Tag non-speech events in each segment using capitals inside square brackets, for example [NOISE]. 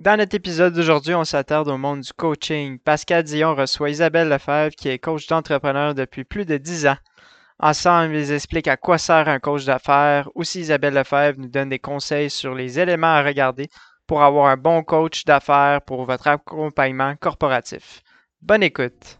Dans notre épisode d'aujourd'hui, on s'attarde au monde du coaching. Pascal Dion reçoit Isabelle Lefebvre, qui est coach d'entrepreneur depuis plus de 10 ans. Ensemble, ils expliquent à quoi sert un coach d'affaires. Aussi, Isabelle Lefebvre nous donne des conseils sur les éléments à regarder pour avoir un bon coach d'affaires pour votre accompagnement corporatif. Bonne écoute!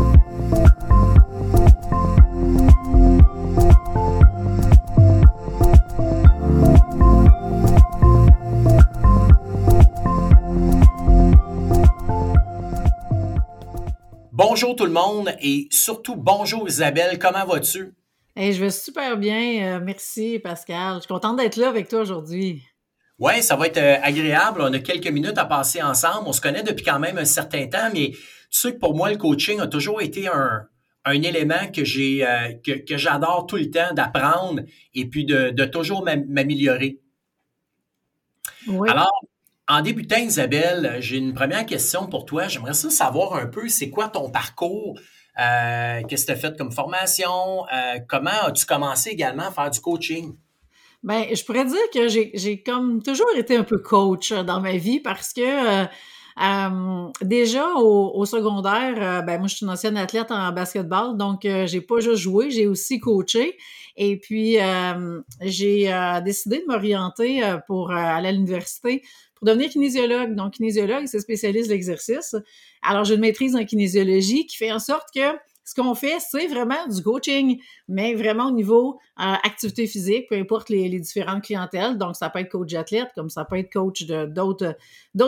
Bonjour tout le monde et surtout bonjour Isabelle, comment vas-tu? je vais super bien, euh, merci Pascal. Je suis contente d'être là avec toi aujourd'hui. Oui, ça va être euh, agréable. On a quelques minutes à passer ensemble. On se connaît depuis quand même un certain temps, mais tu sais que pour moi, le coaching a toujours été un, élément que j'ai euh, que, j'adore tout le temps d'apprendre et puis de, toujours m'améliorer. Oui. Alors, en débutant, Isabelle, j'ai une première question pour toi. J'aimerais ça savoir un peu, c'est quoi ton parcours? Euh, qu'est-ce que tu as fait comme formation? Euh, comment as-tu commencé également à faire du coaching? Ben, je pourrais dire que j'ai comme toujours été un peu coach dans ma vie parce que euh, déjà au, secondaire, ben moi je suis une ancienne athlète en basketball, donc j'ai pas juste joué, j'ai aussi coaché. Et puis j'ai décidé de m'orienter pour aller à l'université pour devenir kinésiologue. Donc, kinésiologue, c'est spécialiste de l'exercice. Alors, j'ai une maîtrise en kinésiologie qui fait en sorte que ce qu'on fait, c'est vraiment du coaching, mais vraiment au niveau euh, activité physique, peu importe les, différentes clientèles. Donc, ça peut être coach d'athlète, comme ça peut être coach d'autres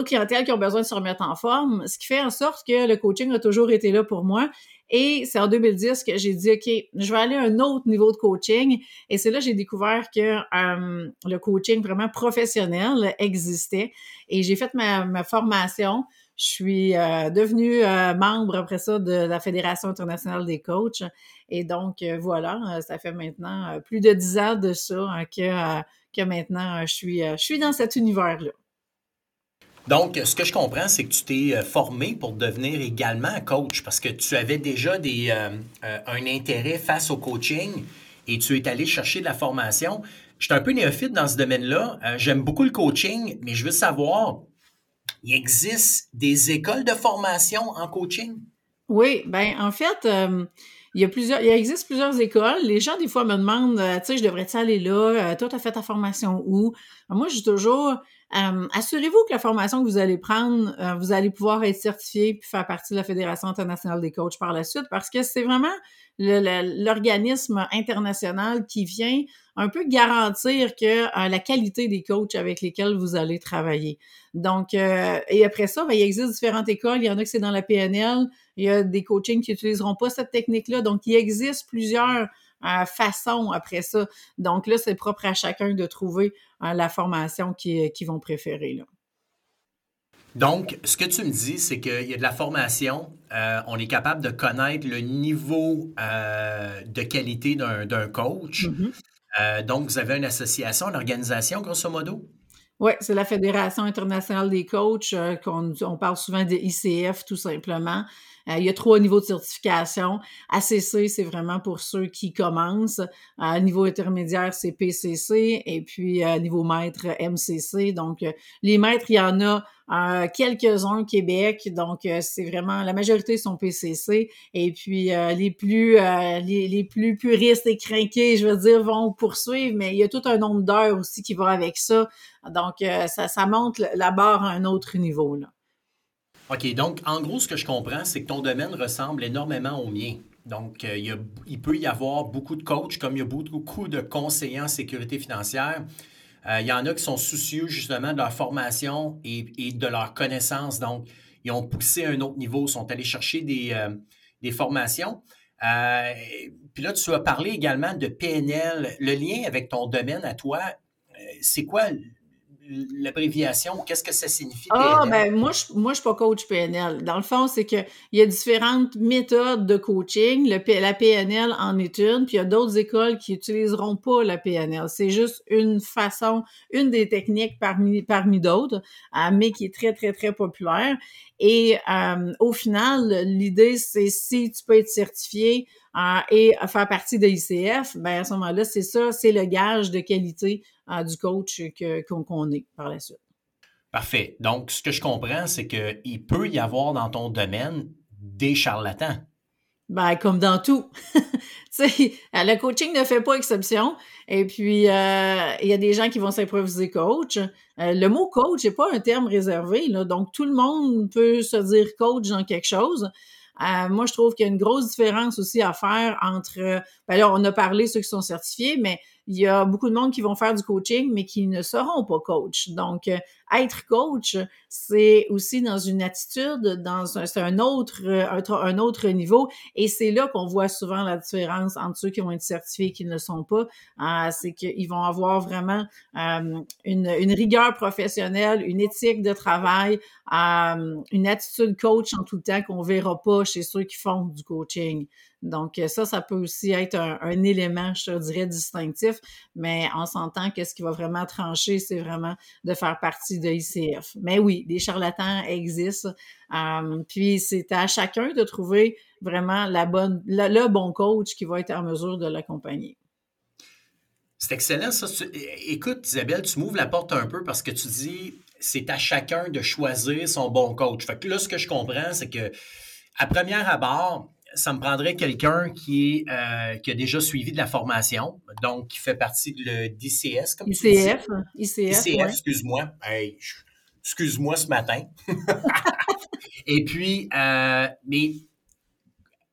clientèles qui ont besoin de se remettre en forme. Ce qui fait en sorte que le coaching a toujours été là pour moi. Et c'est en 2010 que j'ai dit, OK, je vais aller à un autre niveau de coaching. Et c'est là que j'ai découvert que euh, le coaching vraiment professionnel existait. Et j'ai fait ma, ma formation. Je suis euh, devenue euh, membre après ça de la Fédération internationale des coachs. Et donc, voilà, ça fait maintenant plus de dix ans de ça hein, que, que maintenant je suis, je suis dans cet univers-là. Donc, ce que je comprends, c'est que tu t'es euh, formé pour devenir également coach parce que tu avais déjà des, euh, euh, un intérêt face au coaching et tu es allé chercher de la formation. Je suis un peu néophyte dans ce domaine-là. J'aime beaucoup le coaching, mais je veux savoir, il existe des écoles de formation en coaching? Oui, ben en fait, il y a plusieurs, il existe plusieurs écoles. Les gens, des fois, me demandent, tu sais, je devrais-tu aller là? toi, tu as fait ta formation où? Moi, je dis toujours, euh, assurez-vous que la formation que vous allez prendre, euh, vous allez pouvoir être certifié puis faire partie de la Fédération internationale des coachs par la suite parce que c'est vraiment l'organisme international qui vient un peu garantir que euh, la qualité des coachs avec lesquels vous allez travailler. Donc, et après ça, ben, il existe différentes écoles. Il y en a que c'est dans la PNL. Il y a des coachings qui n'utiliseront pas cette technique-là. Donc, il existe plusieurs façon après ça. Donc là, c'est propre à chacun de trouver hein, la formation qu'ils qui vont préférer. Là. Donc, ce que tu me dis, c'est qu'il y a de la formation, euh, on est capable de connaître le niveau euh, de qualité d'un coach. Mm-hmm. Euh, donc, vous avez une association, une organisation, grosso modo? Oui, c'est la Fédération internationale des coachs, qu'on on parle souvent de ICF tout simplement. Euh, il y a trois niveaux de certification. ACC, c'est vraiment pour ceux qui commencent. Euh, niveau intermédiaire, c'est PCC. Et puis, euh, niveau maître, MCC. Donc, les maîtres, il y en a quelques-uns au Québec. Donc, c'est vraiment, la majorité sont PCC. Et puis, les plus les, les, plus puristes et craqués, je veux dire, vont poursuivre. Mais il y a tout un nombre d'heures aussi qui va avec ça. Donc, ça, ça monte la barre à un autre niveau. Là. OK, donc en gros, ce que je comprends, c'est que ton domaine ressemble énormément au mien. Donc, euh, il, peut y avoir beaucoup de coachs, comme il y a beaucoup de conseillers en sécurité financière. Euh, il y en a qui sont soucieux justement de leur formation et, de leur connaissance. Donc, ils ont poussé à un autre niveau, sont allés chercher des, euh, formations. puis là, tu as parlé également de PNL. Le lien avec ton domaine à toi, c'est quoi l'abréviation? Qu'est-ce que ça signifie? Ah, ben moi, je, moi, je suis pas coach PNL. Dans le fond, c'est qu'il y a différentes méthodes de coaching. Le, la PNL en est une, puis il y a d'autres écoles qui utiliseront pas la PNL. C'est juste une façon, une des techniques parmi, parmi d'autres, euh, mais qui est très, très, très populaire. Et euh, au final, l'idée, c'est si tu peux être certifié et faire partie de l'ICF, ben à ce moment-là, c'est ça, c'est le gage de qualité du coach qu'on est par la suite. Parfait. Donc, ce que je comprends, c'est qu'il peut y avoir dans ton domaine des charlatans. Ben, comme dans tout. [LAUGHS] le coaching ne fait pas exception. Et puis, euh, il y a des gens qui vont s'improviser coach. Euh, le mot coach n'est pas un terme réservé. Là, donc, tout le monde peut se dire coach dans quelque chose. Euh, moi, je trouve qu'il y a une grosse différence aussi à faire entre, ben là, on a parlé ceux qui sont certifiés, mais il y a beaucoup de monde qui vont faire du coaching, mais qui ne seront pas coach. Donc, euh, être coach, c'est aussi dans une attitude, dans un, c'est un autre, un, autre niveau. Et c'est là qu'on voit souvent la différence entre ceux qui vont être certifiés et qui ne le sont pas. Euh, c'est qu'ils vont avoir vraiment euh, une, rigueur professionnelle, une éthique de travail, une attitude coach en tout temps qu'on verra pas chez ceux qui font du coaching. Donc, euh, ça, ça peut aussi être un, élément, je dirais, distinctif, mais on s'entend que ce qui va vraiment trancher, c'est vraiment de faire partie de. Mais oui, des charlatans existent. Euh, puis, c'est à chacun de trouver vraiment la bonne, le bon coach qui va être en mesure de l'accompagner. C'est excellent, ça. Écoute, Isabelle, tu m'ouvres la porte un peu parce que tu dis c'est à chacun de choisir son bon coach. Fait que là, ce que je comprends, c'est que à première abord, ça me prendrait quelqu'un qui, euh, qui a déjà suivi de la formation, donc qui fait partie de l'ICS, comme ICF, ICF, ICF excuse-moi. excuse-moi ce matin. [LAUGHS] Et puis, euh, mais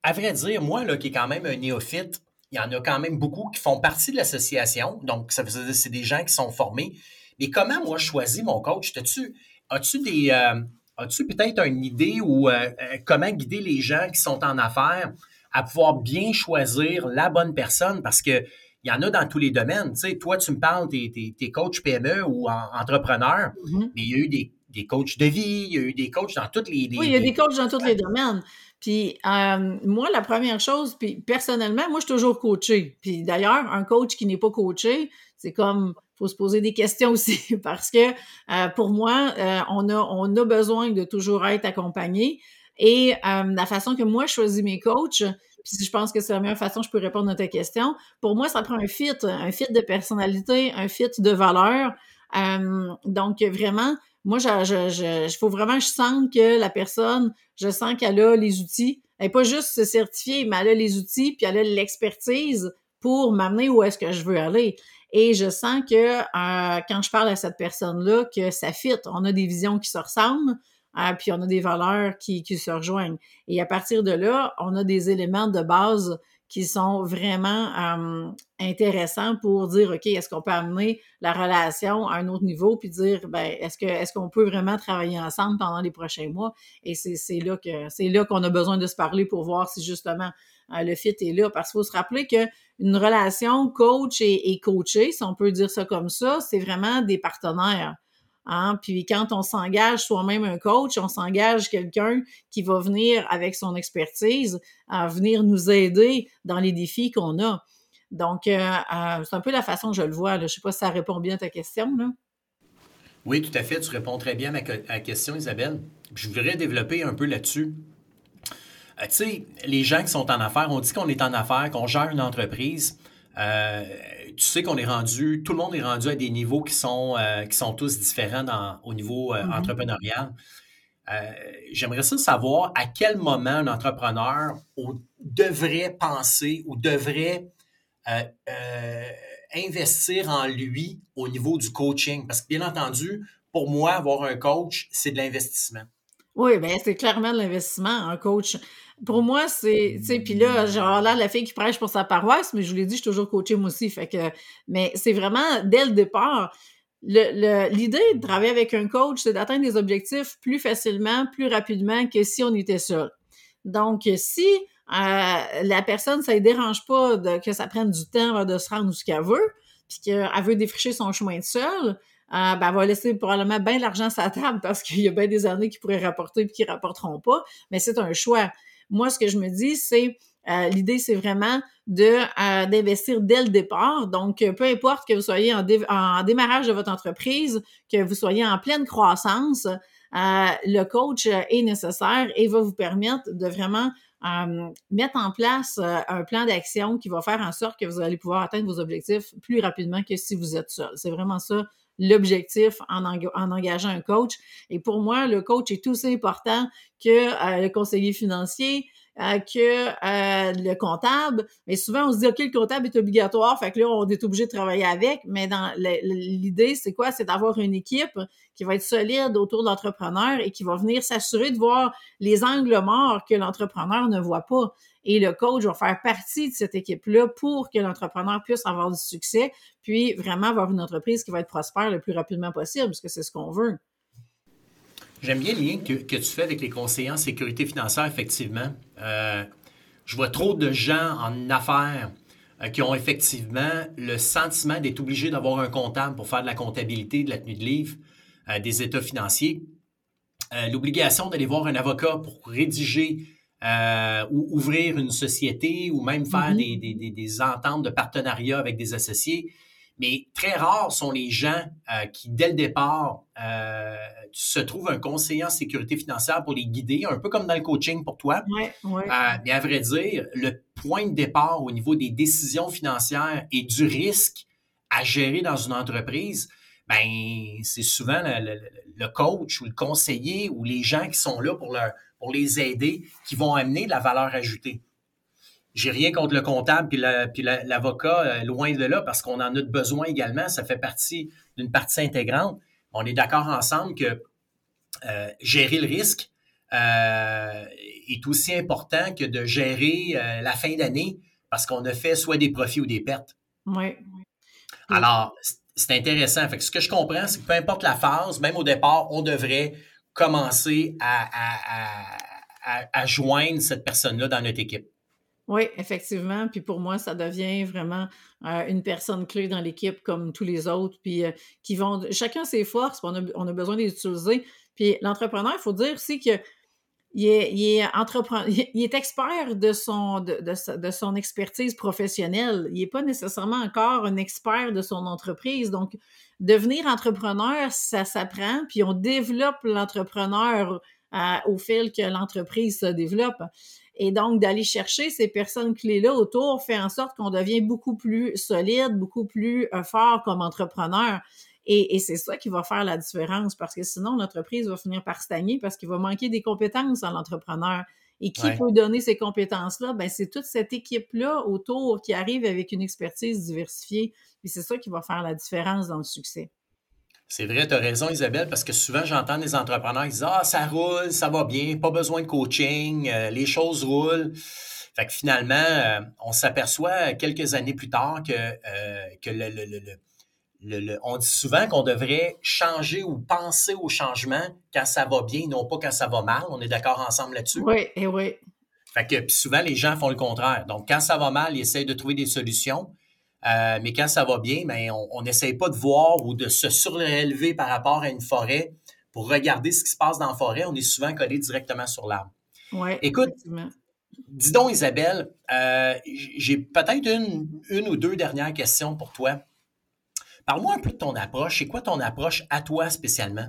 à vrai dire, moi, là, qui est quand même un néophyte, il y en a quand même beaucoup qui font partie de l'association. Donc, ça veut dire c'est des gens qui sont formés. Mais comment, moi, je choisis mon coach? As-tu as-tu des, euh, As-tu peut-être une idée ou euh, euh, comment guider les gens qui sont en affaires à pouvoir bien choisir la bonne personne? Parce que il y en a dans tous les domaines. Tu sais, toi, tu me parles, des es, coach PME ou entrepreneur, mm-hmm. mais il y a eu des, des, coachs de vie, il y a eu des coachs dans toutes les, Oui, il y a des coachs dans tous les domaines. Puis euh, moi, la première chose, puis personnellement, moi, je suis toujours coaché. Puis d'ailleurs, un coach qui n'est pas coaché, c'est comme faut se poser des questions aussi [LAUGHS] parce que euh, pour moi, euh, on, a, on a besoin de toujours être accompagné. Et euh, la façon que moi je choisis mes coachs, puis je pense que c'est la meilleure façon que je peux répondre à ta question, pour moi, ça prend un fit, un fit de personnalité, un fit de valeur. donc vraiment, moi, je, je, je, faut vraiment que je sente que la personne, je sens qu'elle a les outils. Elle n'est pas juste se certifier, mais elle a les outils, puis elle a l'expertise pour m'amener où est-ce que je veux aller. Et je sens que euh, quand je parle à cette personne-là, que ça fit. On a des visions qui se ressemblent, euh, puis on a des valeurs qui, qui se rejoignent. Et à partir de là, on a des éléments de base qui sont vraiment euh, intéressants pour dire ok est-ce qu'on peut amener la relation à un autre niveau puis dire ben est-ce que est-ce qu'on peut vraiment travailler ensemble pendant les prochains mois? Et c'est là que c'est là qu'on a besoin de se parler pour voir si justement le fit est là parce qu'il faut se rappeler que une relation coach et, coaché si on peut dire ça comme ça c'est vraiment des partenaires Hein? Puis quand on s'engage soi-même un coach, on s'engage quelqu'un qui va venir avec son expertise venir nous aider dans les défis qu'on a. Donc, euh, euh, c'est un peu la façon que je le vois. Je ne sais pas si ça répond bien à ta question. Là. Oui, tout à fait. Tu réponds très bien à ma question, Isabelle. Je voudrais développer un peu là-dessus. Euh, tu sais, les gens qui sont en affaires, on dit qu'on est en affaires, qu'on gère une entreprise. Euh, tu sais qu'on est rendu, tout le monde est rendu à des niveaux qui sont, euh, qui sont tous différents dans, au niveau euh, mm-hmm. entrepreneurial. J'aimerais ça savoir à quel moment un entrepreneur devrait penser ou devrait investir en lui au niveau du coaching. Parce que bien entendu, pour moi, avoir un coach, c'est de l'investissement. Oui, bien, c'est clairement de l'investissement. Un coach, pour moi, c'est, tu sais, puis là, genre là, la fille qui prêche pour sa paroisse, mais je vous l'ai dit, je suis toujours coachée moi aussi, fait que, mais c'est vraiment, dès le départ, l'idée de travailler avec un coach, c'est d'atteindre des objectifs plus facilement, plus rapidement que si on était seul. Donc, si euh, la personne, ça ne dérange pas de, que ça prenne du temps de se rendre où ce qu'elle veut, puis qu'elle veut défricher son chemin de seul, euh, ben, va laisser probablement bien l'argent sur la table parce qu'il y a bien des années qui pourraient rapporter puis qui rapporteront pas, mais c'est un choix. Moi, ce que je me dis, c'est euh, l'idée, c'est vraiment de euh, d'investir dès le départ. Donc, peu importe que vous soyez en, en, démarrage de votre entreprise, que vous soyez en pleine croissance, le coach est nécessaire et va vous permettre de vraiment mettre en place un plan d'action qui va faire en sorte que vous allez pouvoir atteindre vos objectifs plus rapidement que si vous êtes seul. C'est vraiment ça l'objectif en, en, engageant un coach. Et pour moi, le coach est aussi important que euh, le conseiller financier, euh, que euh, le comptable. Mais souvent, on se dit, OK, le comptable est obligatoire, fait que là, on est obligé de travailler avec. Mais dans l'idée, c'est quoi? C'est d'avoir une équipe qui va être solide autour de l'entrepreneur et qui va venir s'assurer de voir les angles morts que l'entrepreneur ne voit pas. Et le coach va faire partie de cette équipe-là pour que l'entrepreneur puisse avoir du succès, puis vraiment avoir une entreprise qui va être prospère le plus rapidement possible, parce que c'est ce qu'on veut. J'aime bien le lien que, tu fais avec les conseillers en sécurité financière, effectivement. Euh, je vois trop de gens en affaires euh, qui ont effectivement le sentiment d'être obligés d'avoir un comptable pour faire de la comptabilité, de la tenue de livre, euh, des états financiers. L'obligation d'aller voir un avocat pour rédiger euh, ou ouvrir une société ou même faire mm-hmm. des, des, des, ententes de partenariat avec des associés. Mais très rares sont les gens euh, qui, dès le départ, euh, se trouvent un conseiller en sécurité financière pour les guider, un peu comme dans le coaching pour toi. Ouais, ouais. mais à vrai dire, le point de départ au niveau des décisions financières et du risque à gérer dans une entreprise, ben c'est souvent le, le, coach ou le conseiller ou les gens qui sont là pour leur pour les aider, qui vont amener de la valeur ajoutée. J'ai rien contre le comptable puis l'avocat, euh, loin de là, parce qu'on en a besoin également. Ça fait partie d'une partie intégrante. On est d'accord ensemble que euh, gérer le risque euh, est aussi important que de gérer la fin d'année parce qu'on a fait soit des profits ou des pertes. Oui. Alors, c'est intéressant. Fait ce que je comprends, c'est que peu importe la phase, même au départ, on devrait commencer à, à, joindre cette personne-là dans notre équipe. Oui, effectivement. Puis pour moi, ça devient vraiment euh, une personne clé dans l'équipe comme tous les autres. Puis euh, qui vont. Chacun ses forces, on a, on a besoin de les utiliser. Puis l'entrepreneur, il faut dire aussi que il est, il il est expert de son, de, de, son expertise professionnelle. Il n'est pas nécessairement encore un expert de son entreprise. Donc, devenir entrepreneur, ça s'apprend, puis on développe l'entrepreneur euh, au fil que l'entreprise se développe. Et donc, d'aller chercher ces personnes clés-là autour fait en sorte qu'on devient beaucoup plus solide, beaucoup plus euh, fort comme entrepreneur. Et, c'est ça qui va faire la différence parce que sinon, l'entreprise va finir par stagner parce qu'il va manquer des compétences à l'entrepreneur. Et qui peut donner ces compétences-là? Ben, c'est toute cette équipe-là autour qui arrive avec une expertise diversifiée. Et c'est ça qui va faire la différence dans le succès. C'est vrai, tu as raison, Isabelle, parce que souvent, j'entends des entrepreneurs qui disent Ah, ça roule, ça va bien, pas besoin de coaching, euh, les choses roulent. Fait que finalement, euh, on s'aperçoit quelques années plus tard que, euh, que le, on dit souvent qu'on devrait changer ou penser au changement quand ça va bien, non pas quand ça va mal. On est d'accord ensemble là-dessus? Oui, et oui. Fait que souvent, les gens font le contraire. Donc, quand ça va mal, ils essayent de trouver des solutions. Euh, mais quand ça va bien, ben, on n'essaye pas de voir ou de se surélever par rapport à une forêt pour regarder ce qui se passe dans la forêt. On est souvent collé directement sur l'arbre. Oui. Écoute, dis donc, Isabelle, euh, j'ai peut-être une, une ou deux dernières questions pour toi. Parle-moi un peu de ton approche. C'est quoi ton approche à toi spécialement?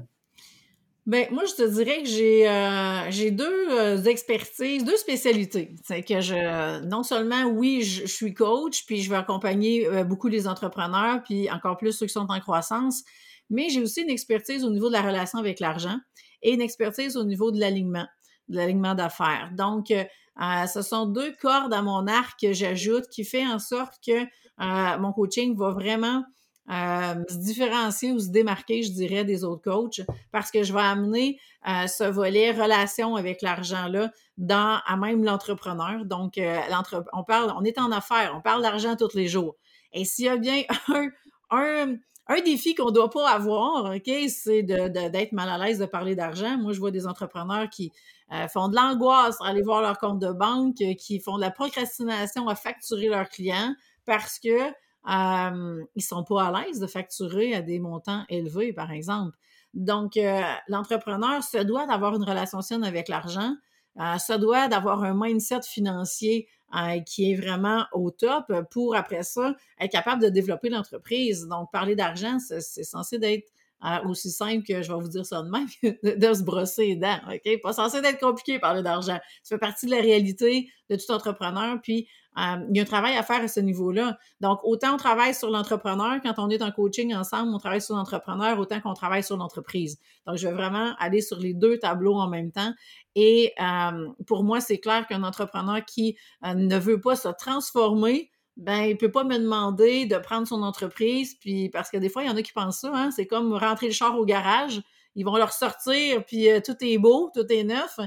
Ben, moi, je te dirais que j'ai euh, deux euh, expertises, deux spécialités. C'est que je, non seulement, oui, je, suis coach, puis je vais accompagner euh, beaucoup les entrepreneurs, puis encore plus ceux qui sont en croissance, mais j'ai aussi une expertise au niveau de la relation avec l'argent et une expertise au niveau de l'alignement, de l'alignement d'affaires. Donc, ce sont deux cordes à mon arc que j'ajoute qui fait en sorte que mon coaching va vraiment euh, se différencier ou se démarquer, je dirais, des autres coachs parce que je vais amener euh, ce volet relation avec l'argent-là dans à même l'entrepreneur. Donc, euh, on parle, on est en affaires, on parle d'argent tous les jours. Et s'il y a bien [LAUGHS] un défi qu'on ne doit pas avoir, OK, c'est d'être mal à l'aise de parler d'argent. Moi, je vois des entrepreneurs qui font de l'angoisse à aller voir leur compte de banque, qui font de la procrastination à facturer leurs clients parce que euh, ils sont pas à l'aise de facturer à des montants élevés, par exemple. Donc, euh, l'entrepreneur se doit d'avoir une relation saine avec l'argent, euh, se doit d'avoir un mindset financier euh, qui est vraiment au top pour, après ça, être capable de développer l'entreprise. Donc, parler d'argent, c'est censé d'être aussi simple que je vais vous dire ça de même, [LAUGHS] de, se brosser les dents, OK? Pas censé d'être compliqué parler d'argent. Ça fait partie de la réalité de tout entrepreneur, puis euh, il y a un travail à faire à ce niveau-là. Donc, autant on travaille sur l'entrepreneur, quand on est en coaching ensemble, on travaille sur l'entrepreneur, autant qu'on travaille sur l'entreprise. Donc, je vais vraiment aller sur les deux tableaux en même temps. Et euh, pour moi, c'est clair qu'un entrepreneur qui euh, ne veut pas se transformer, ben il peut pas me demander de prendre son entreprise, puis parce que des fois, il y en a qui pensent ça, hein, c'est comme rentrer le char au garage, ils vont leur sortir, puis euh, tout est beau, tout est neuf,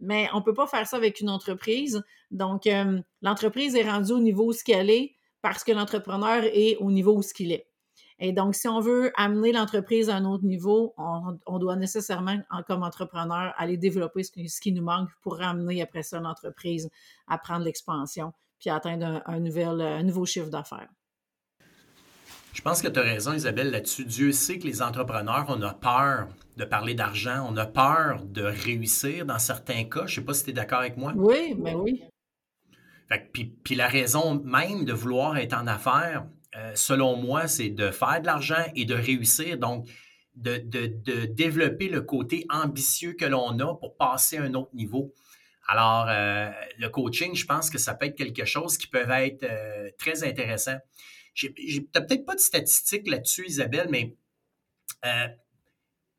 mais on peut pas faire ça avec une entreprise. Donc, euh, l'entreprise est rendue au niveau où ce qu'elle est parce que l'entrepreneur est au niveau où ce qu'il est. Et donc, si on veut amener l'entreprise à un autre niveau, on, doit nécessairement, comme entrepreneur, aller développer ce, qui nous manque pour ramener après ça l'entreprise à prendre l'expansion puis atteindre un, nouvel, un nouveau chiffre d'affaires. Je pense que tu as raison, Isabelle, là-dessus. Dieu sait que les entrepreneurs, on a peur de parler d'argent, on a peur de réussir dans certains cas. Je ne sais pas si tu es d'accord avec moi. Oui, mais oui. puis, la raison même de vouloir être en affaires, euh, selon moi, c'est de faire de l'argent et de réussir. Donc, de, de, développer le côté ambitieux que l'on a pour passer à un autre niveau. Alors, euh, le coaching, je pense que ça peut être quelque chose qui peut être euh, très intéressant. Tu n'as peut-être pas de statistiques là-dessus, Isabelle, mais euh,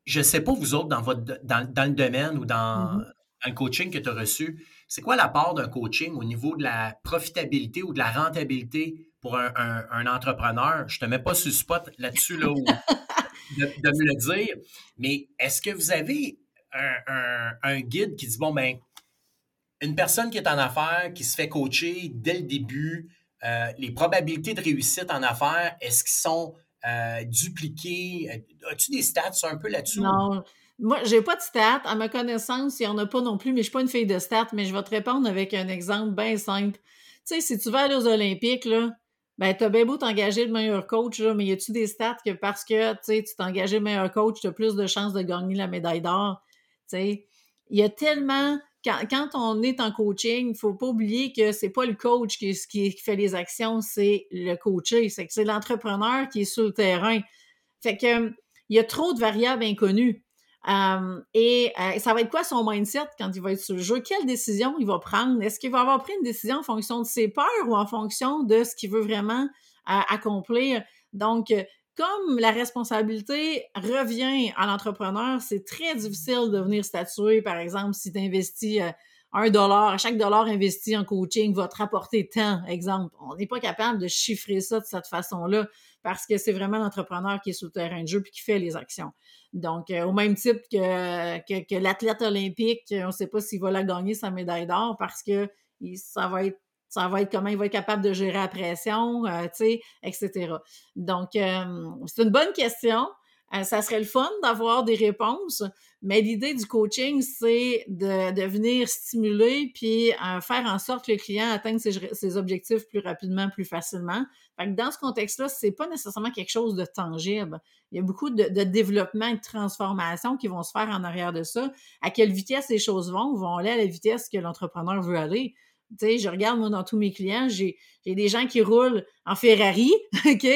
je ne sais pas, vous autres, dans, votre, dans, le domaine ou dans, mm-hmm. le coaching que tu as reçu, c'est quoi la part d'un coaching au niveau de la profitabilité ou de la rentabilité pour un, entrepreneur? Je ne te mets pas sur le spot là-dessus là, [LAUGHS] de, de, me le dire, mais est-ce que vous avez un, un, guide qui dit, bon, ben, une personne qui est en affaires, qui se fait coacher dès le début, euh, les probabilités de réussite en affaires, est-ce qu'ils sont euh, dupliquées? Euh, as-tu des stats un peu là-dessus? Non. Moi, j'ai pas de stats. À ma connaissance, il n'y en a pas non plus, mais je suis pas une fille de stats, mais je vais te répondre avec un exemple bien simple. Tu sais, si tu vas aller aux Olympiques, là, ben, t'as bien beau t'engager le meilleur coach, là, mais y a-tu des stats que parce que, tu sais, tu t'es engagé le meilleur coach, tu as plus de chances de gagner la médaille d'or? Tu sais, il y a tellement quand, on est en coaching, il faut pas oublier que c'est pas le coach qui, fait les actions, c'est le coaché. C'est que c'est l'entrepreneur qui est sur le terrain. Fait que il y a trop de variables inconnues. Euh, et euh, ça va être quoi son mindset quand il va être sur le jeu? Quelle décision il va prendre? Est-ce qu'il va avoir pris une décision en fonction de ses peurs ou en fonction de ce qu'il veut vraiment euh, accomplir? Donc, comme la responsabilité revient à l'entrepreneur, c'est très difficile de venir statuer, par exemple, si tu investis euh, un dollar, chaque dollar investi en coaching va te rapporter tant, exemple. On n'est pas capable de chiffrer ça de cette façon-là parce que c'est vraiment l'entrepreneur qui est sur le terrain de jeu puis qui fait les actions. Donc, euh, au même type que, que, l'athlète olympique, on ne sait pas s'il va la gagner sa médaille d'or parce que ça va être ça va être comment il va être capable de gérer la pression, euh, etc. Donc, euh, c'est une bonne question. Euh, ça serait le fun d'avoir des réponses, mais l'idée du coaching, c'est de, venir stimuler puis faire en sorte que le client atteigne ses, objectifs plus rapidement, plus facilement. Fait que dans ce contexte-là, c'est pas nécessairement quelque chose de tangible. Il y a beaucoup de, de, développement et de transformation qui vont se faire en arrière de ça. À quelle vitesse les choses vont? Vont aller à la vitesse que l'entrepreneur veut aller. Tu je regarde, moi, dans tous mes clients, j'ai des gens qui roulent en Ferrari, [LAUGHS] OK?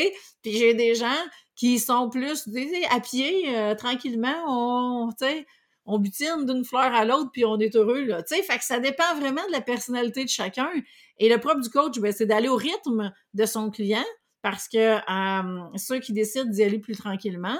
Puis j'ai des gens qui sont plus à pied, euh, tranquillement, on, on butine d'une fleur à l'autre, puis on est heureux, là. Tu sais, fait que ça dépend vraiment de la personnalité de chacun. Et le propre du coach, ben, c'est d'aller au rythme de son client, parce que euh, ceux qui décident d'y aller plus tranquillement,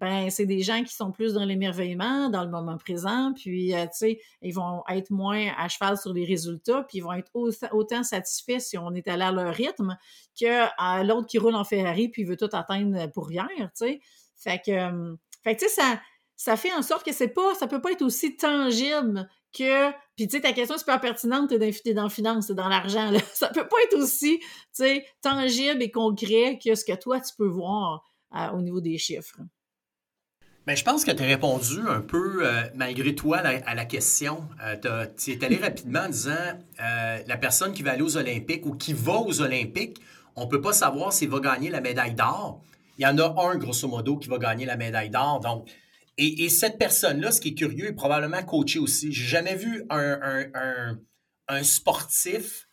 ben c'est des gens qui sont plus dans l'émerveillement, dans le moment présent, puis euh, tu sais, ils vont être moins à cheval sur les résultats, puis ils vont être autant satisfaits si on est allé à leur rythme que euh, l'autre qui roule en Ferrari puis veut tout atteindre pour rien, tu sais. Que, euh, fait tu sais, ça, ça fait en sorte que c'est pas, ça peut pas être aussi tangible que, puis tu sais, ta question est super pertinente, t'es dans, dans finance, c'est dans l'argent, là. [LAUGHS] Ça peut pas être aussi, tu sais, tangible et concret que ce que toi, tu peux voir au niveau des chiffres. Ben, je pense que tu as répondu un peu, euh, malgré toi, à la, question. Euh, tu es allé rapidement en disant euh, la personne qui va aller aux Olympiques ou qui va aux Olympiques, on ne peut pas savoir s'il va gagner la médaille d'or. Il y en a un, grosso modo, qui va gagner la médaille d'or. Donc, et, cette personne-là, ce qui est curieux, est probablement coaché aussi. J'ai jamais vu un, sportif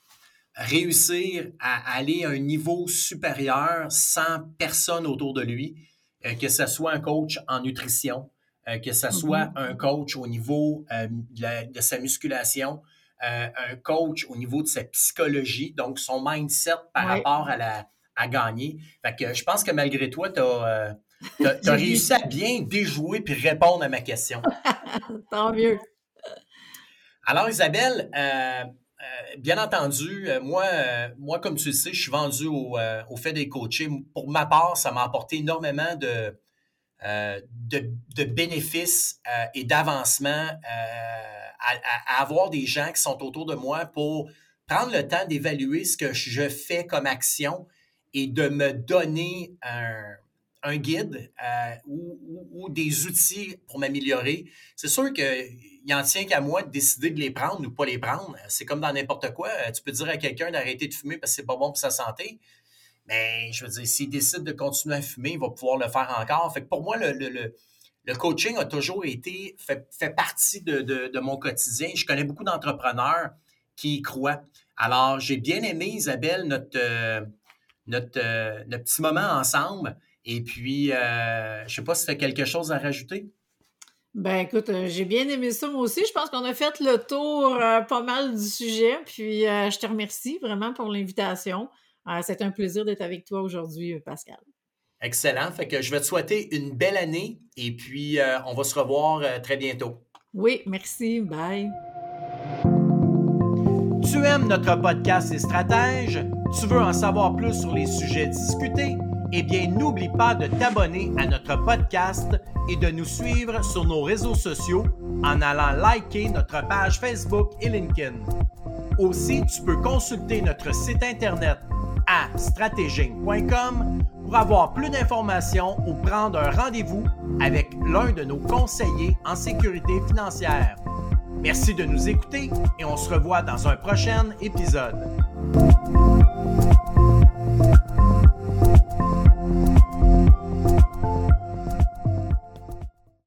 réussir à aller à un niveau supérieur sans personne autour de lui, que ce soit un coach en nutrition, euh, que ce soit mm-hmm. un coach au niveau euh, de, sa musculation, un coach au niveau de sa psychologie, donc son mindset par rapport à la à gagner. Fait que je pense que malgré toi, tu as, [LAUGHS] réussi à bien déjouer puis répondre à ma question. [LAUGHS] Tant mieux. Alors, Isabelle, euh, bien entendu, euh, moi, euh, moi, comme tu le sais, je suis vendu au, fait des coachés. Pour ma part, ça m'a apporté énormément de, de, bénéfices et d'avancement à, avoir des gens qui sont autour de moi pour prendre le temps d'évaluer ce que je fais comme action et de me donner un, un guide ou, des outils pour m'améliorer. C'est sûr que il en tient qu'à moi de décider de les prendre ou pas les prendre. C'est comme dans n'importe quoi. Euh, tu peux dire à quelqu'un d'arrêter de fumer parce que c'est pas bon pour sa santé. Mais je veux dire, s'il décide de continuer à fumer, il va pouvoir le faire encore. Fait que pour moi, le, le, coaching a toujours été, fait, fait partie de, de, mon quotidien. Je connais beaucoup d'entrepreneurs qui y croient. Alors, j'ai bien aimé, Isabelle, notre, euh, notre, euh, notre, petit moment ensemble. Et puis, je ne sais pas si tu as quelque chose à rajouter. Ben écoute, euh, j'ai bien aimé ça moi aussi. Je pense qu'on a fait le tour euh, pas mal du sujet. Puis euh, je te remercie vraiment pour l'invitation. C'est un plaisir d'être avec toi aujourd'hui, Pascal. Excellent. Fait que je vais te souhaiter une belle année et puis on va se revoir très bientôt. Oui, merci. Bye. Tu aimes notre podcast et stratèges? Tu veux en savoir plus sur les sujets discutés? Eh bien, n'oublie pas de t'abonner à notre podcast et de nous suivre sur nos réseaux sociaux en allant liker notre page Facebook et LinkedIn. Aussi, tu peux consulter notre site internet à stratéging.com pour avoir plus d'informations ou prendre un rendez-vous avec l'un de nos conseillers en sécurité financière. Merci de nous écouter et on se revoit dans un prochain épisode.